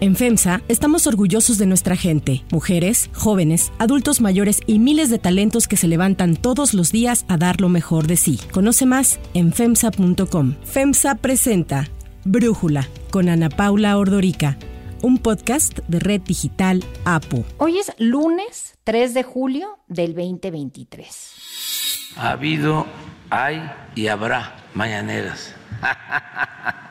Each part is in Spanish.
En FEMSA estamos orgullosos de nuestra gente, mujeres, jóvenes, adultos mayores y miles de talentos que se levantan todos los días a dar lo mejor de sí. Conoce más en FEMSA.com. FEMSA presenta Brújula con Ana Paula Ordorica, un podcast de Red Digital APO. Hoy es lunes 3 de julio del 2023. Ha habido, hay y habrá mañaneras.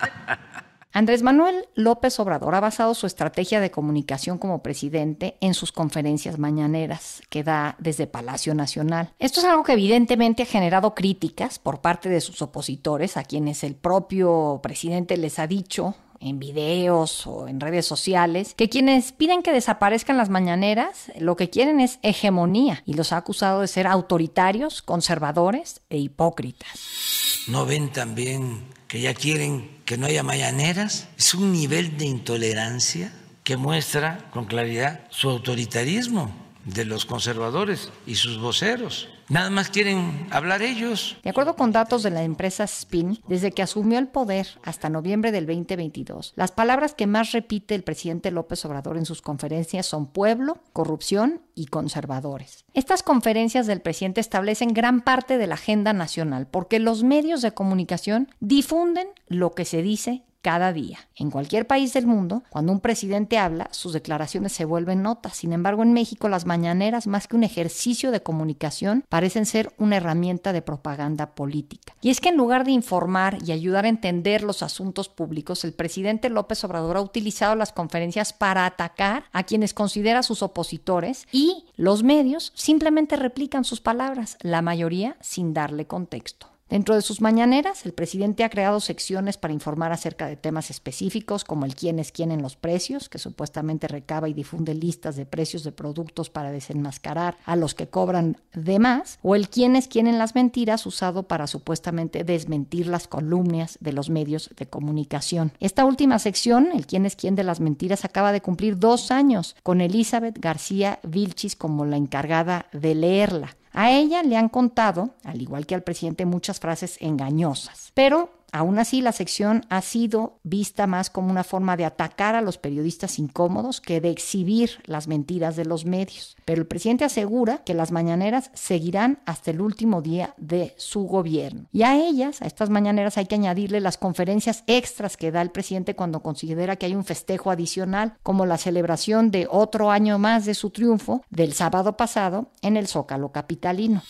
Andrés Manuel López Obrador ha basado su estrategia de comunicación como presidente en sus conferencias mañaneras que da desde Palacio Nacional. Esto es algo que evidentemente ha generado críticas por parte de sus opositores, a quienes el propio presidente les ha dicho en videos o en redes sociales, que quienes piden que desaparezcan las mañaneras lo que quieren es hegemonía y los ha acusado de ser autoritarios, conservadores e hipócritas. ¿No ven también que ya quieren que no haya mañaneras, es un nivel de intolerancia que muestra con claridad su autoritarismo de los conservadores y sus voceros. Nada más quieren hablar ellos. De acuerdo con datos de la empresa Spin, desde que asumió el poder hasta noviembre del 2022, las palabras que más repite el presidente López Obrador en sus conferencias son pueblo, corrupción y conservadores. Estas conferencias del presidente establecen gran parte de la agenda nacional porque los medios de comunicación difunden lo que se dice cada día. En cualquier país del mundo, cuando un presidente habla, sus declaraciones se vuelven notas. Sin embargo, en México las mañaneras, más que un ejercicio de comunicación, parecen ser una herramienta de propaganda política. Y es que en lugar de informar y ayudar a entender los asuntos públicos, el presidente López Obrador ha utilizado las conferencias para atacar a quienes considera sus opositores y los medios simplemente replican sus palabras, la mayoría sin darle contexto. Dentro de sus mañaneras, el presidente ha creado secciones para informar acerca de temas específicos como el quién es quién en los precios, que supuestamente recaba y difunde listas de precios de productos para desenmascarar a los que cobran de más, o el quién es quién en las mentiras usado para supuestamente desmentir las columnas de los medios de comunicación. Esta última sección, el quién es quién de las mentiras, acaba de cumplir dos años, con Elizabeth García Vilchis como la encargada de leerla. A ella le han contado, al igual que al presidente, muchas frases engañosas, pero Aún así, la sección ha sido vista más como una forma de atacar a los periodistas incómodos que de exhibir las mentiras de los medios. Pero el presidente asegura que las mañaneras seguirán hasta el último día de su gobierno. Y a ellas, a estas mañaneras, hay que añadirle las conferencias extras que da el presidente cuando considera que hay un festejo adicional, como la celebración de otro año más de su triunfo del sábado pasado en el Zócalo Capitalino.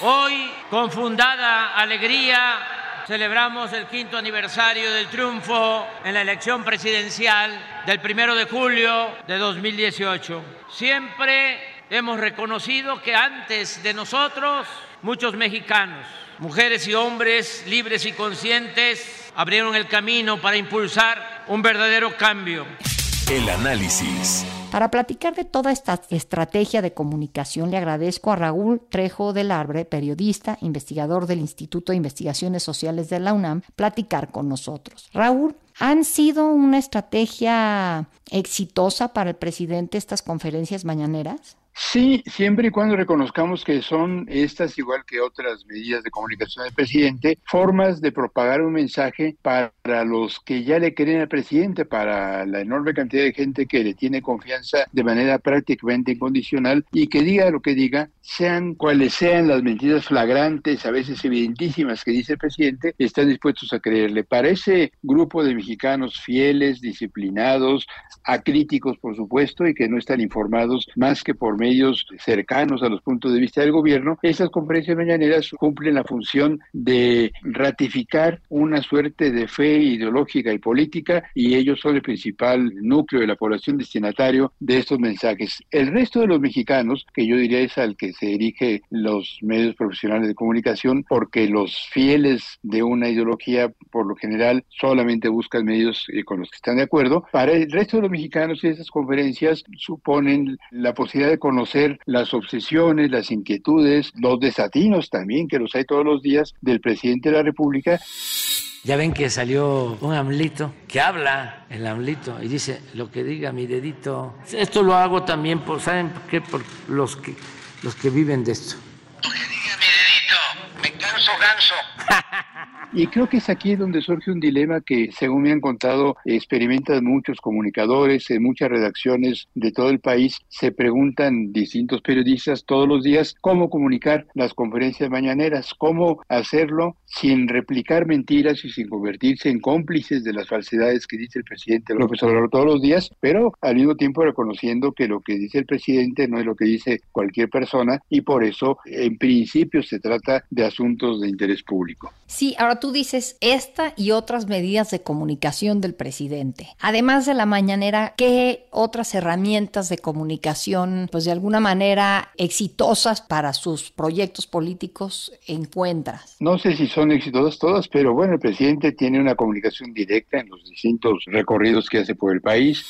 Hoy, con fundada alegría, celebramos el quinto aniversario del triunfo en la elección presidencial del primero de julio de 2018. Siempre hemos reconocido que antes de nosotros, muchos mexicanos, mujeres y hombres libres y conscientes, abrieron el camino para impulsar un verdadero cambio. El análisis. Para platicar de toda esta estrategia de comunicación, le agradezco a Raúl Trejo del Arbre, periodista, investigador del Instituto de Investigaciones Sociales de la UNAM, platicar con nosotros. Raúl, ¿han sido una estrategia exitosa para el presidente estas conferencias mañaneras? Sí, siempre y cuando reconozcamos que son estas, igual que otras medidas de comunicación del presidente, formas de propagar un mensaje para los que ya le creen al presidente, para la enorme cantidad de gente que le tiene confianza de manera prácticamente incondicional y que diga lo que diga, sean cuales sean las mentiras flagrantes, a veces evidentísimas que dice el presidente, están dispuestos a creerle. Para ese grupo de mexicanos fieles, disciplinados, acríticos, por supuesto, y que no están informados más que por medios cercanos a los puntos de vista del gobierno, estas conferencias mañaneras cumplen la función de ratificar una suerte de fe ideológica y política y ellos son el principal núcleo de la población destinatario de estos mensajes. El resto de los mexicanos, que yo diría es al que se dirige los medios profesionales de comunicación, porque los fieles de una ideología por lo general solamente buscan medios eh, con los que están de acuerdo, para el resto de los mexicanos esas conferencias suponen la posibilidad de conocer las obsesiones, las inquietudes, los desatinos también, que los hay todos los días, del presidente de la República. Ya ven que salió un amlito que habla el amlito y dice lo que diga mi dedito. Esto lo hago también por, ¿saben por qué? Por los que, los que viven de esto. Lo que diga mi dedito, me canso ganso. Y creo que es aquí donde surge un dilema que, según me han contado, experimentan muchos comunicadores en muchas redacciones de todo el país. Se preguntan distintos periodistas todos los días cómo comunicar las conferencias mañaneras, cómo hacerlo sin replicar mentiras y sin convertirse en cómplices de las falsedades que dice el presidente López Obrador todos los días, pero al mismo tiempo reconociendo que lo que dice el presidente no es lo que dice cualquier persona y por eso en principio se trata de asuntos de interés público. Sí, ahora tú dices esta y otras medidas de comunicación del presidente. Además de la mañanera, ¿qué otras herramientas de comunicación, pues de alguna manera exitosas para sus proyectos políticos encuentras? No sé si son exitosas todas, pero bueno, el presidente tiene una comunicación directa en los distintos recorridos que hace por el país.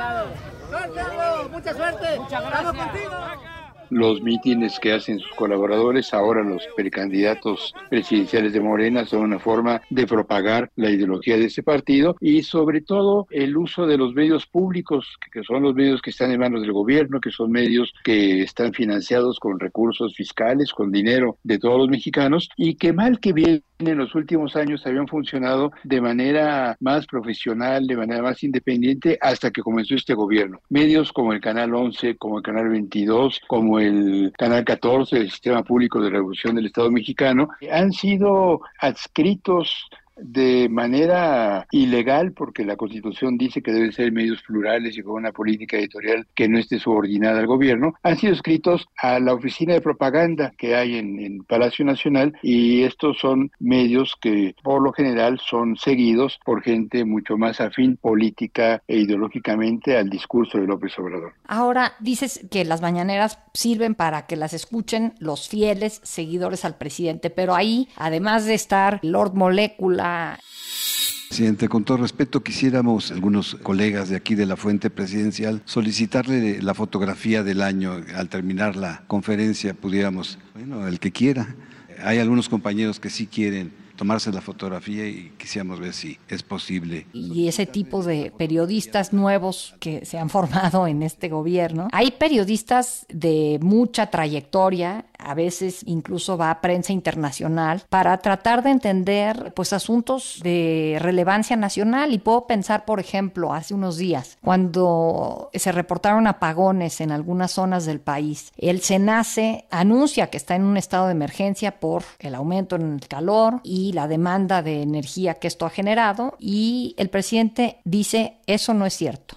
presidente Felicidades. Mucha suerte. Muchas gracias. contigo los mítines que hacen sus colaboradores, ahora los precandidatos presidenciales de Morena, son una forma de propagar la ideología de ese partido y sobre todo el uso de los medios públicos, que son los medios que están en manos del gobierno, que son medios que están financiados con recursos fiscales, con dinero de todos los mexicanos y que mal que bien en los últimos años habían funcionado de manera más profesional, de manera más independiente, hasta que comenzó este gobierno. Medios como el Canal 11, como el Canal 22, como el Canal 14 del Sistema Público de Revolución del Estado mexicano, han sido adscritos de manera ilegal, porque la Constitución dice que deben ser medios plurales y con una política editorial que no esté subordinada al gobierno, han sido escritos a la oficina de propaganda que hay en, Palacio Nacional y estos son medios que por lo general son seguidos por gente mucho más afín política e ideológicamente al discurso de López Obrador. Ahora dices que las mañaneras sirven para que las escuchen los fieles seguidores al presidente, pero ahí, además de estar Lord Presidente, con todo respeto, quisiéramos, algunos colegas de aquí de la fuente presidencial, solicitarle la fotografía del año al terminar la conferencia, pudiéramos, bueno, el que quiera. Hay algunos compañeros que sí quieren tomarse la fotografía y quisiéramos ver si es posible. Y ese tipo de periodistas nuevos que se han formado en este gobierno. Hay periodistas de mucha trayectoria, a veces incluso va a prensa internacional, para tratar de entender pues asuntos de relevancia nacional. Y puedo pensar, por ejemplo, hace unos días, cuando se reportaron apagones en algunas zonas del país, el SENACE anuncia que está en un estado de emergencia por el aumento en el calor y la demanda de energía que esto ha generado y el presidente dice eso no es cierto.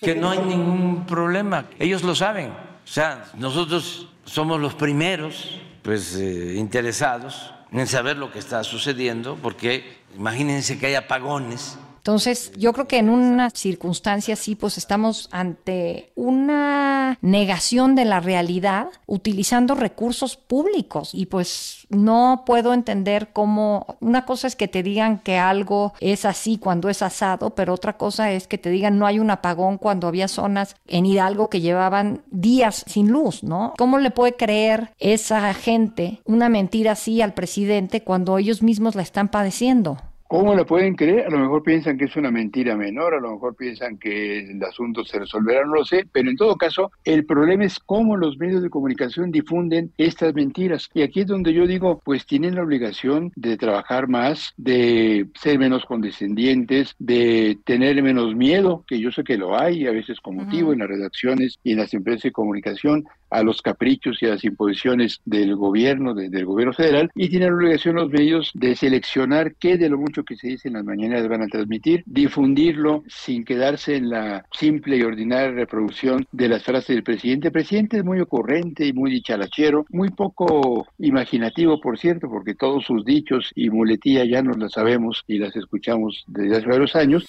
Que no hay ningún problema, ellos lo saben. O sea, nosotros somos los primeros pues eh, interesados en saber lo que está sucediendo porque imagínense que hay apagones entonces, yo creo que en una circunstancia así, pues estamos ante una negación de la realidad utilizando recursos públicos y pues no puedo entender cómo una cosa es que te digan que algo es así cuando es asado, pero otra cosa es que te digan no hay un apagón cuando había zonas en Hidalgo que llevaban días sin luz, ¿no? ¿Cómo le puede creer esa gente una mentira así al presidente cuando ellos mismos la están padeciendo? ¿Cómo la pueden creer? A lo mejor piensan que es una mentira menor, a lo mejor piensan que el asunto se resolverá, no lo sé, pero en todo caso, el problema es cómo los medios de comunicación difunden estas mentiras. Y aquí es donde yo digo, pues tienen la obligación de trabajar más, de ser menos condescendientes, de tener menos miedo, que yo sé que lo hay a veces con motivo en las redacciones y en las empresas de comunicación, a los caprichos y a las imposiciones del gobierno, del gobierno federal, y tienen la obligación los medios de seleccionar qué de lo mucho que se dice en las mañanas van a transmitir, difundirlo sin quedarse en la simple y ordinaria reproducción de las frases del presidente. El presidente es muy ocurrente y muy dicharachero, muy poco imaginativo, por cierto, porque todos sus dichos y muletillas ya nos las sabemos y las escuchamos desde hace varios años.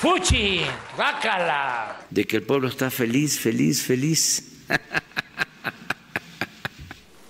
¡Fuchi! ¡Bácala! De que el pueblo está feliz, feliz, feliz.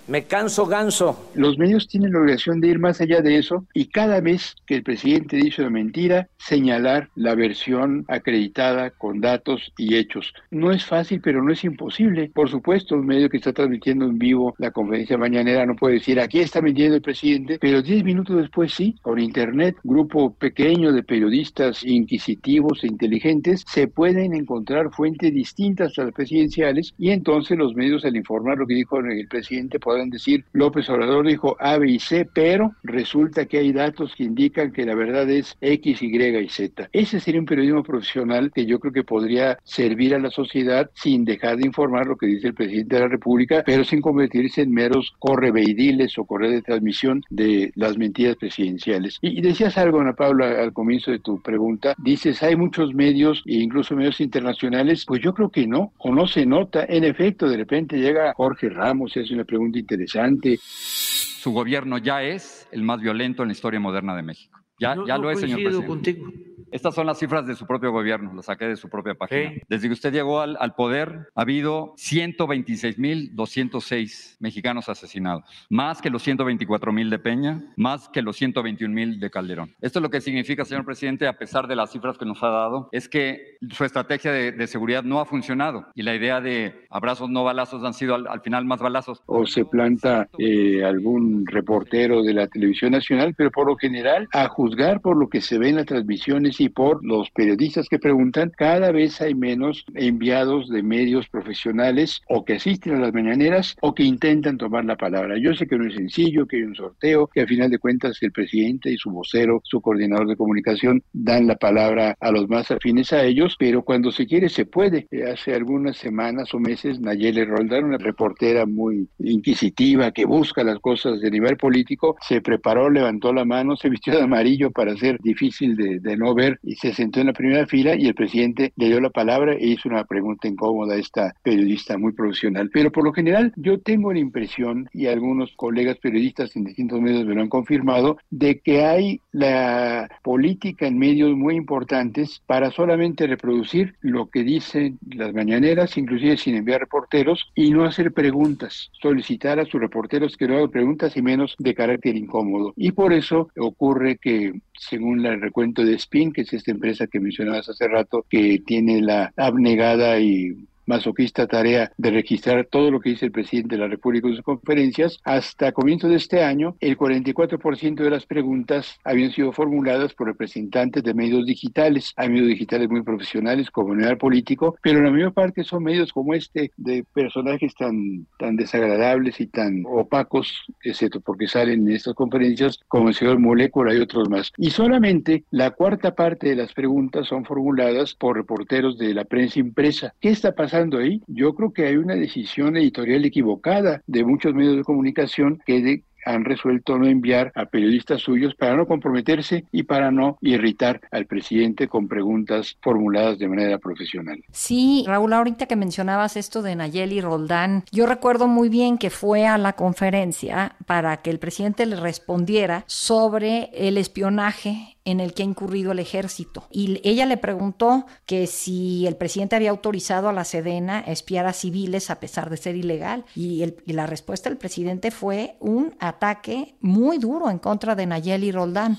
Me canso ganso. Los medios tienen la obligación de ir más allá de eso y cada vez que el presidente dice una mentira, señalar la versión acreditada con datos y hechos. No es fácil, pero no es imposible. Por supuesto, un medio que está transmitiendo en vivo la conferencia mañanera no puede decir aquí está mintiendo el presidente, pero diez minutos después sí, con internet, grupo pequeño de periodistas inquisitivos e inteligentes, se pueden encontrar fuentes distintas a las presidenciales y entonces los medios al informar lo que dijo el presidente decir López Obrador dijo A, B y C, pero resulta que hay datos que indican que la verdad es X, Y y Z. Ese sería un periodismo profesional que yo creo que podría servir a la sociedad sin dejar de informar lo que dice el presidente de la República, pero sin convertirse en meros correveidiles o correos de transmisión de las mentiras presidenciales. Y, decías algo, Ana Paula, al comienzo de tu pregunta, dices, hay muchos medios, e incluso medios internacionales, pues yo creo que no, o no se nota. En efecto, de repente llega Jorge Ramos y hace una pregunta interesante. Su gobierno ya es el más violento en la historia moderna de México. Ya, ya lo es, señor presidente. Contigo. Estas son las cifras de su propio gobierno, las saqué de su propia página. Desde que usted llegó al, al poder, ha habido 126.206 mexicanos asesinados, más que los 124.000 de Peña, más que los 121.000 de Calderón. Esto es lo que significa, señor presidente, a pesar de las cifras que nos ha dado, es que su estrategia de, de seguridad no ha funcionado y la idea de abrazos no balazos han sido al, al final más balazos. O se planta eh, algún reportero de la televisión nacional, pero por lo general, a juzgar por lo que se ve en las transmisiones y por los periodistas que preguntan, cada vez hay menos enviados de medios profesionales o que asisten a las mañaneras o que intentan tomar la palabra. Yo sé que no es sencillo, que hay un sorteo, que al final de cuentas el presidente y su vocero, su coordinador de comunicación, dan la palabra a los más afines a ellos, pero cuando se quiere se puede. Hace algunas semanas o meses, Nayeli Roldán, una reportera muy inquisitiva que busca las cosas de nivel político, se preparó, levantó la mano, se vistió de amarillo para ser difícil de, de no ver y se sentó en la primera fila y el presidente le dio la palabra e hizo una pregunta incómoda a esta periodista muy profesional. Pero por lo general yo tengo la impresión, y algunos colegas periodistas en distintos medios me lo han confirmado, de que hay la política en medios muy importantes para solamente reproducir lo que dicen las mañaneras, inclusive sin enviar reporteros, y no hacer preguntas, solicitar a sus reporteros que no hagan preguntas y menos de carácter incómodo. Y por eso ocurre que, según el recuento de Spin, que es esta empresa que mencionabas hace rato, que tiene la abnegada y masoquista tarea de registrar todo lo que dice el presidente de la República en sus conferencias, hasta comienzo de este año, el 44% de las preguntas habían sido formuladas por representantes de medios digitales. Hay medios digitales muy profesionales como el político, pero la mayor parte son medios como este, de personajes tan, tan desagradables y tan opacos, excepto porque salen en estas conferencias, como el señor Molécula y otros más. Y solamente la cuarta parte de las preguntas son formuladas por reporteros de la prensa impresa. ¿Qué está pasando? Yo creo que hay una decisión editorial equivocada de muchos medios de comunicación que de, han resuelto no enviar a periodistas suyos para no comprometerse y para no irritar al presidente con preguntas formuladas de manera profesional. Sí, Raúl, ahorita que mencionabas esto de Nayeli Roldán, yo recuerdo muy bien que fue a la conferencia para que el presidente le respondiera sobre el espionaje en el que ha incurrido el ejército. Y ella le preguntó que si el presidente había autorizado a la Sedena a espiar a civiles a pesar de ser ilegal. Y, el, y la respuesta del presidente fue un ataque muy duro en contra de Nayeli Roldán.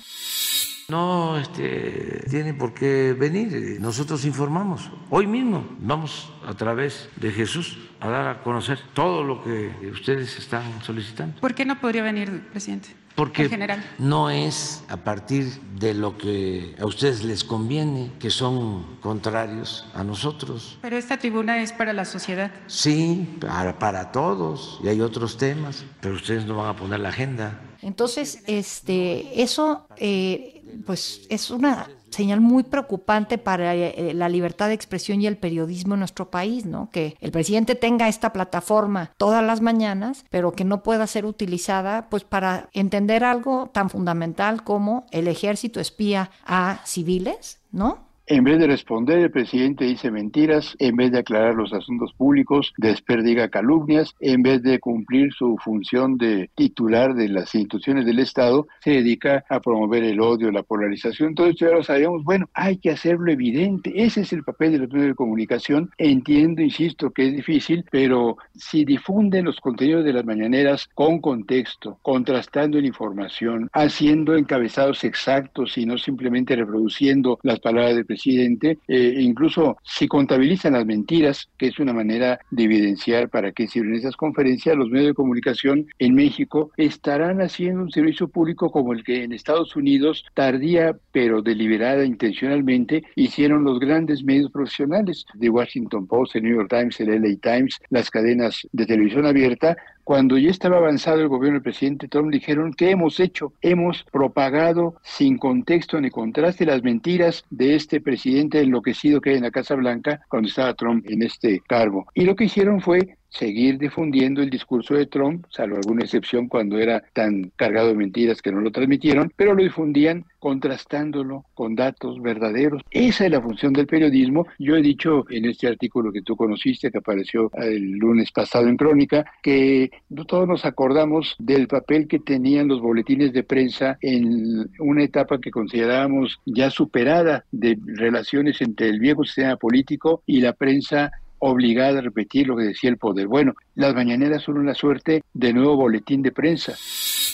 No este, tiene por qué venir. Nosotros informamos. Hoy mismo vamos a través de Jesús a dar a conocer todo lo que ustedes están solicitando. ¿Por qué no podría venir, presidente? Porque no es a partir de lo que a ustedes les conviene, que son contrarios a nosotros. Pero esta tribuna es para la sociedad. Sí, para, para todos, y hay otros temas, pero ustedes no van a poner la agenda. Entonces, este, eso, eh, pues, es una señal muy preocupante para eh, la libertad de expresión y el periodismo en nuestro país, ¿no? Que el presidente tenga esta plataforma todas las mañanas, pero que no pueda ser utilizada, pues, para entender algo tan fundamental como el ejército espía a civiles, ¿no? En vez de responder, el presidente dice mentiras, en vez de aclarar los asuntos públicos, desperdiga calumnias, en vez de cumplir su función de titular de las instituciones del Estado, se dedica a promover el odio, la polarización. Todo esto ya lo sabíamos. Bueno, hay que hacerlo evidente. Ese es el papel de los medios de comunicación. Entiendo, insisto, que es difícil, pero si difunden los contenidos de las mañaneras con contexto, contrastando la información, haciendo encabezados exactos y no simplemente reproduciendo las palabras del presidente, eh, incluso si contabilizan las mentiras, que es una manera de evidenciar para qué sirven esas conferencias, los medios de comunicación en México estarán haciendo un servicio público como el que en Estados Unidos, tardía pero deliberada intencionalmente, hicieron los grandes medios profesionales, de Washington Post, el New York Times, el LA Times, las cadenas de televisión abierta, cuando ya estaba avanzado el gobierno del presidente Trump, dijeron, ¿qué hemos hecho? Hemos propagado sin contexto ni contraste las mentiras de este presidente enloquecido que hay en la Casa Blanca cuando estaba Trump en este cargo. Y lo que hicieron fue seguir difundiendo el discurso de Trump, salvo alguna excepción cuando era tan cargado de mentiras que no lo transmitieron, pero lo difundían contrastándolo con datos verdaderos. Esa es la función del periodismo. Yo he dicho en este artículo que tú conociste, que apareció el lunes pasado en Crónica, que todos nos acordamos del papel que tenían los boletines de prensa en una etapa que considerábamos ya superada de relaciones entre el viejo sistema político y la prensa obligada a repetir lo que decía el poder. Bueno, las mañaneras son una suerte de nuevo boletín de prensa.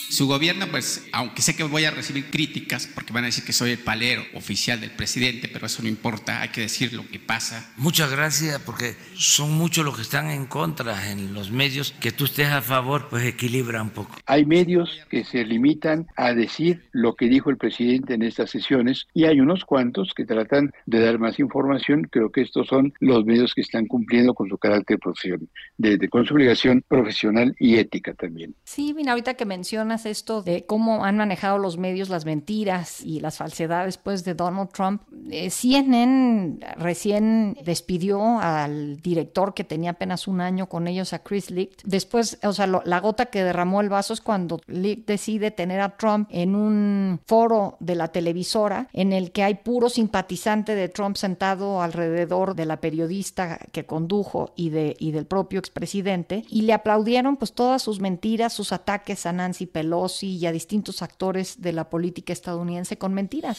Su gobierno, pues, aunque sé que voy a recibir críticas, porque van a decir que soy el palero oficial del presidente, pero eso no importa, hay que decir lo que pasa. Muchas gracias, porque son muchos los que están en contra en los medios, que tú estés a favor, pues equilibra un poco. Hay medios que se limitan a decir lo que dijo el presidente en estas sesiones, y hay unos cuantos que tratan de dar más información. Creo que estos son los medios que están cumpliendo con su carácter profesional, de, con su obligación profesional y ética también. Sí, mira, ahorita que mencionas esto de cómo han manejado los medios las mentiras y las falsedades pues de Donald Trump. Eh, CNN recién despidió al director que tenía apenas un año con ellos, a Chris Licht. Después, o sea, la gota que derramó el vaso es cuando Licht decide tener a Trump en un foro de la televisora en el que hay puro simpatizante de Trump sentado alrededor de la periodista que condujo y, de, y del propio expresidente y le aplaudieron pues todas sus mentiras, sus ataques a Nancy Pelosi y a distintos actores de la política estadounidense con mentiras.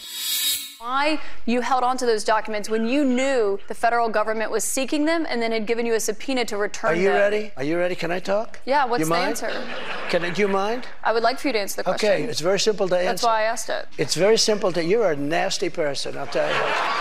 Why you held on to those documents when you knew the federal government was seeking them and then had given you a subpoena to return them? Are you them. ready? Are you ready? Can I talk? Yeah, what's you the mind? answer? Can I, do you mind? I would like for you to answer the question. Okay, it's very simple to answer. That's why I asked it. It's very simple to you're a nasty person, I'll tell you.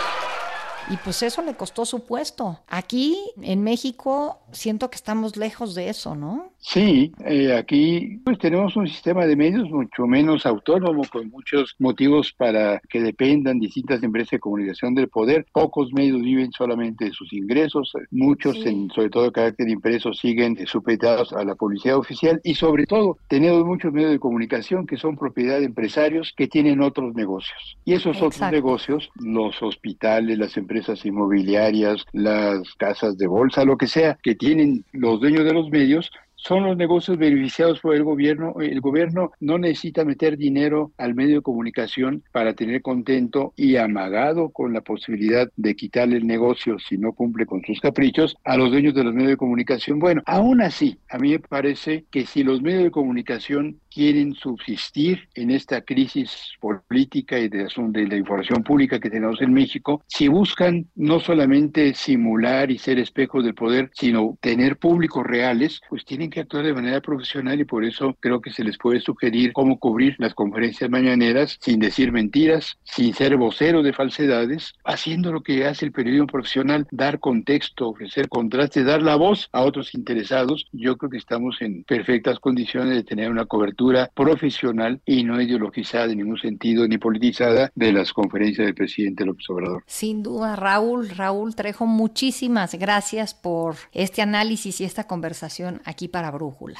Y pues eso le costó su puesto. Aquí en México siento que estamos lejos de eso, ¿no? Sí, eh, aquí pues tenemos un sistema de medios mucho menos autónomo, con muchos motivos para que dependan distintas empresas de comunicación del poder. Pocos medios viven solamente de sus ingresos, muchos, en, sobre todo de carácter impreso, siguen supeditados a la publicidad oficial y sobre todo tenemos muchos medios de comunicación que son propiedad de empresarios que tienen otros negocios. Y esos Exacto. otros negocios, los hospitales, las empresas inmobiliarias, las casas de bolsa, lo que sea, que tienen los dueños de los medios, son los negocios beneficiados por el gobierno. El gobierno no necesita meter dinero al medio de comunicación para tener contento y amagado con la posibilidad de quitarle el negocio si no cumple con sus caprichos a los dueños de los medios de comunicación. Bueno, aún así, a mí me parece que si los medios de comunicación quieren subsistir en esta crisis política y de, de la información pública que tenemos en México, si buscan no solamente simular y ser espejos del poder, sino tener públicos reales, pues tienen que actuar de manera profesional y por eso creo que se les puede sugerir cómo cubrir las conferencias mañaneras sin decir mentiras, sin ser vocero de falsedades, haciendo lo que hace el periodismo profesional, dar contexto, ofrecer contraste, dar la voz a otros interesados. Yo creo que estamos en perfectas condiciones de tener una cobertura profesional y no ideologizada en ningún sentido ni politizada de las conferencias del presidente López Obrador. Sin duda, Raúl, Raúl Trejo, muchísimas gracias por este análisis y esta conversación aquí para Brújula.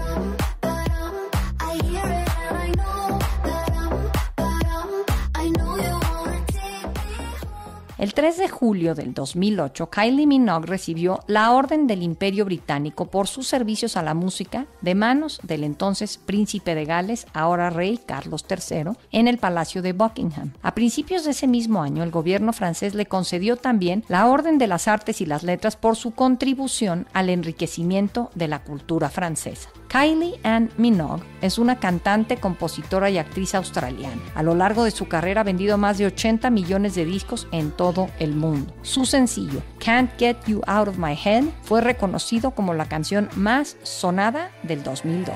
El 3 de julio del 2008, Kylie Minogue recibió la Orden del Imperio Británico por sus servicios a la música de manos del entonces príncipe de Gales, ahora rey Carlos III, en el Palacio de Buckingham. A principios de ese mismo año, el gobierno francés le concedió también la Orden de las Artes y las Letras por su contribución al enriquecimiento de la cultura francesa. Kylie Ann Minogue es una cantante, compositora y actriz australiana. A lo largo de su carrera ha vendido más de 80 millones de discos en todo el mundo. Su sencillo, Can't Get You Out of My Head, fue reconocido como la canción más sonada del 2002.